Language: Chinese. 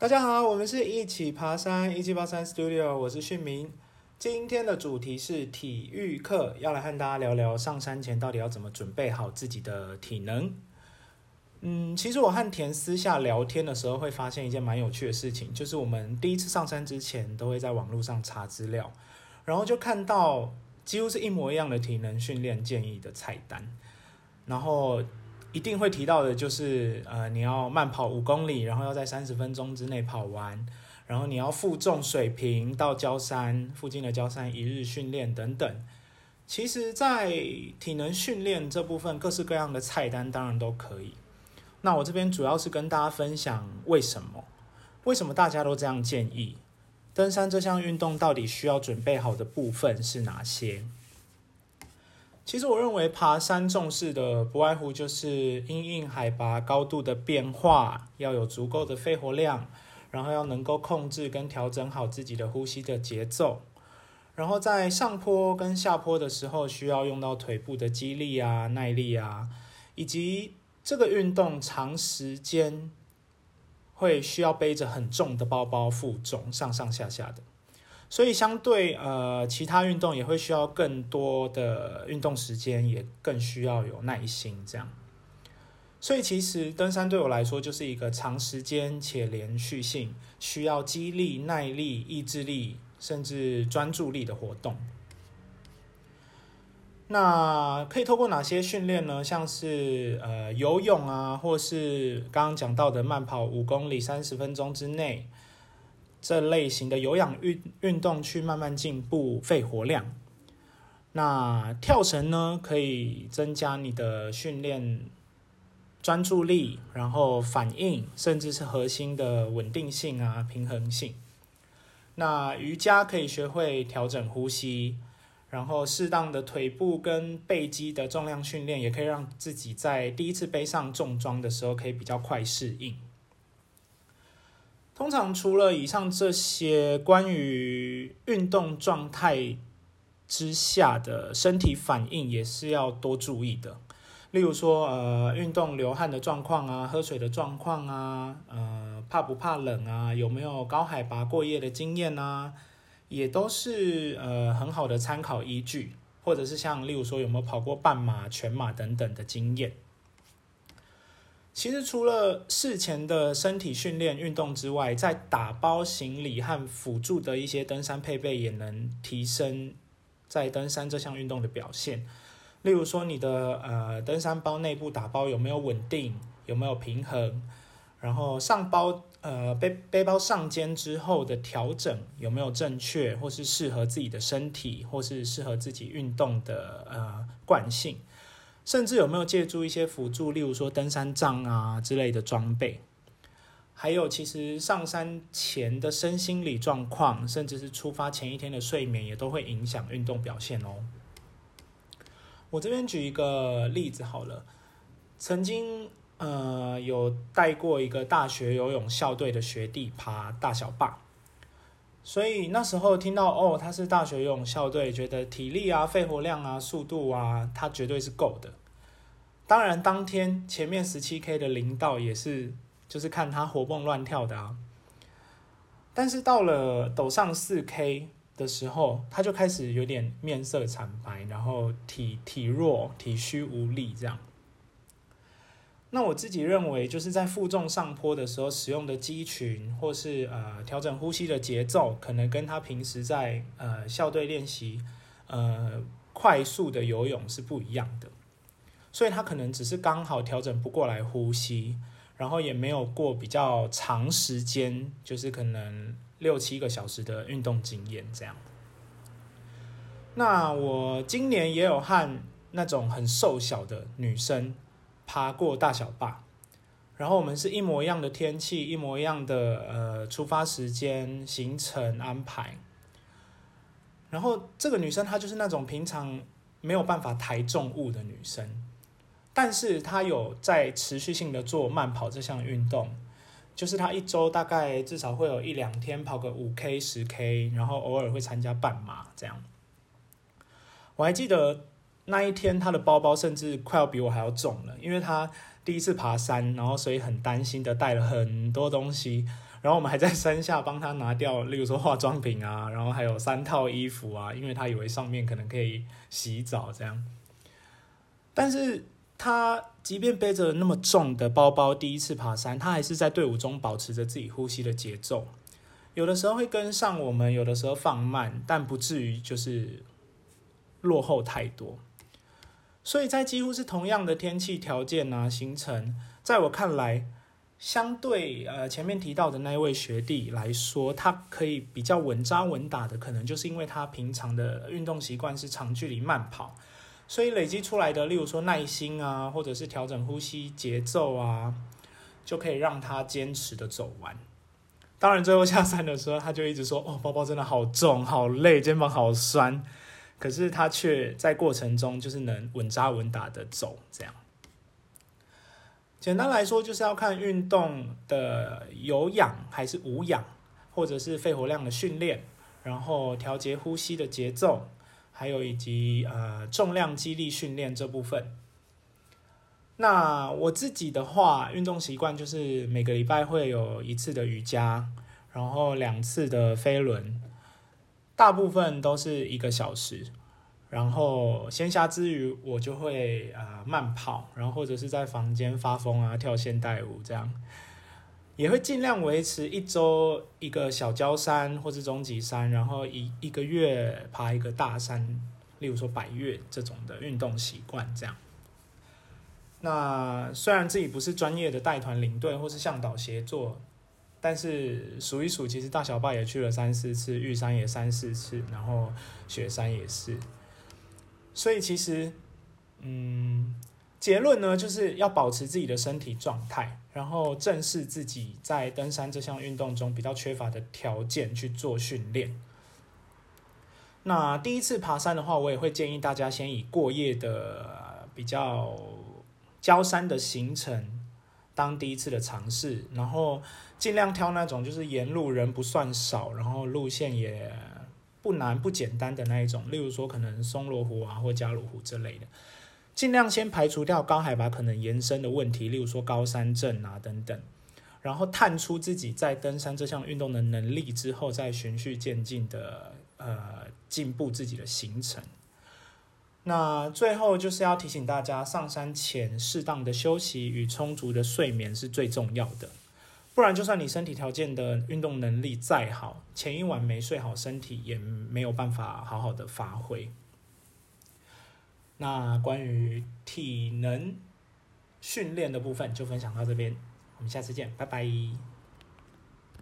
大家好，我们是一起爬山，一起爬山 Studio，我是训明。今天的主题是体育课，要来和大家聊聊上山前到底要怎么准备好自己的体能。嗯，其实我和田私下聊天的时候，会发现一件蛮有趣的事情，就是我们第一次上山之前，都会在网络上查资料，然后就看到几乎是一模一样的体能训练建议的菜单，然后。一定会提到的就是，呃，你要慢跑五公里，然后要在三十分钟之内跑完，然后你要负重水平到焦山附近的焦山一日训练等等。其实，在体能训练这部分，各式各样的菜单当然都可以。那我这边主要是跟大家分享为什么，为什么大家都这样建议？登山这项运动到底需要准备好的部分是哪些？其实我认为爬山重视的不外乎就是因应海拔高度的变化，要有足够的肺活量，然后要能够控制跟调整好自己的呼吸的节奏，然后在上坡跟下坡的时候需要用到腿部的肌力啊、耐力啊，以及这个运动长时间会需要背着很重的包包负重上上下下的。所以，相对呃，其他运动也会需要更多的运动时间，也更需要有耐心。这样，所以其实登山对我来说就是一个长时间且连续性，需要肌力、耐力、意志力，甚至专注力的活动。那可以透过哪些训练呢？像是呃游泳啊，或是刚刚讲到的慢跑五公里三十分钟之内。这类型的有氧运运动去慢慢进步肺活量。那跳绳呢，可以增加你的训练专注力，然后反应，甚至是核心的稳定性啊、平衡性。那瑜伽可以学会调整呼吸，然后适当的腿部跟背肌的重量训练，也可以让自己在第一次背上重装的时候，可以比较快适应。通常除了以上这些关于运动状态之下的身体反应，也是要多注意的。例如说，呃，运动流汗的状况啊，喝水的状况啊，呃，怕不怕冷啊，有没有高海拔过夜的经验啊，也都是呃很好的参考依据。或者是像例如说，有没有跑过半马、全马等等的经验。其实除了事前的身体训练运动之外，在打包行李和辅助的一些登山配备，也能提升在登山这项运动的表现。例如说，你的呃登山包内部打包有没有稳定，有没有平衡？然后上包呃背背包上肩之后的调整有没有正确，或是适合自己的身体，或是适合自己运动的呃惯性。甚至有没有借助一些辅助，例如说登山杖啊之类的装备？还有，其实上山前的身心理状况，甚至是出发前一天的睡眠，也都会影响运动表现哦。我这边举一个例子好了，曾经呃有带过一个大学游泳校队的学弟爬大小坝。所以那时候听到哦，他是大学游泳校队，觉得体力啊、肺活量啊、速度啊，他绝对是够的。当然，当天前面十七 K 的林道也是，就是看他活蹦乱跳的啊。但是到了陡上四 K 的时候，他就开始有点面色惨白，然后体体弱、体虚无力这样。那我自己认为，就是在负重上坡的时候使用的肌群，或是呃调整呼吸的节奏，可能跟他平时在呃校队练习呃快速的游泳是不一样的，所以他可能只是刚好调整不过来呼吸，然后也没有过比较长时间，就是可能六七个小时的运动经验这样。那我今年也有和那种很瘦小的女生。爬过大小坝，然后我们是一模一样的天气，一模一样的呃出发时间、行程安排。然后这个女生她就是那种平常没有办法抬重物的女生，但是她有在持续性的做慢跑这项运动，就是她一周大概至少会有一两天跑个五 K、十 K，然后偶尔会参加半马这样。我还记得。那一天，他的包包甚至快要比我还要重了，因为他第一次爬山，然后所以很担心的带了很多东西，然后我们还在山下帮他拿掉，例如说化妆品啊，然后还有三套衣服啊，因为他以为上面可能可以洗澡这样。但是他即便背着那么重的包包，第一次爬山，他还是在队伍中保持着自己呼吸的节奏。有的时候会跟上我们，有的时候放慢，但不至于就是落后太多。所以在几乎是同样的天气条件啊，行程，在我看来。相对呃前面提到的那一位学弟来说，他可以比较稳扎稳打的，可能就是因为他平常的运动习惯是长距离慢跑，所以累积出来的，例如说耐心啊，或者是调整呼吸节奏啊，就可以让他坚持的走完。当然最后下山的时候，他就一直说：“哦，包包真的好重，好累，肩膀好酸。”可是他却在过程中就是能稳扎稳打的走，这样。简单来说，就是要看运动的有氧还是无氧，或者是肺活量的训练，然后调节呼吸的节奏，还有以及呃重量肌力训练这部分。那我自己的话，运动习惯就是每个礼拜会有一次的瑜伽，然后两次的飞轮，大部分都是一个小时。然后闲暇之余，我就会啊慢跑，然后或者是在房间发疯啊跳现代舞这样，也会尽量维持一周一个小焦山或是中级山，然后一一个月爬一个大山，例如说百越这种的运动习惯这样。那虽然自己不是专业的带团领队或是向导协作，但是数一数，其实大小坝也去了三四次，玉山也三四次，然后雪山也是。所以其实，嗯，结论呢，就是要保持自己的身体状态，然后正视自己在登山这项运动中比较缺乏的条件去做训练。那第一次爬山的话，我也会建议大家先以过夜的比较焦山的行程当第一次的尝试，然后尽量挑那种就是沿路人不算少，然后路线也。不难不简单的那一种，例如说可能松罗湖啊或加鲁湖之类的，尽量先排除掉高海拔可能延伸的问题，例如说高山症啊等等，然后探出自己在登山这项运动的能力之后，再循序渐进的呃进步自己的行程。那最后就是要提醒大家，上山前适当的休息与充足的睡眠是最重要的。不然，就算你身体条件的运动能力再好，前一晚没睡好，身体也没有办法好好的发挥。那关于体能训练的部分就分享到这边，我们下次见，拜拜。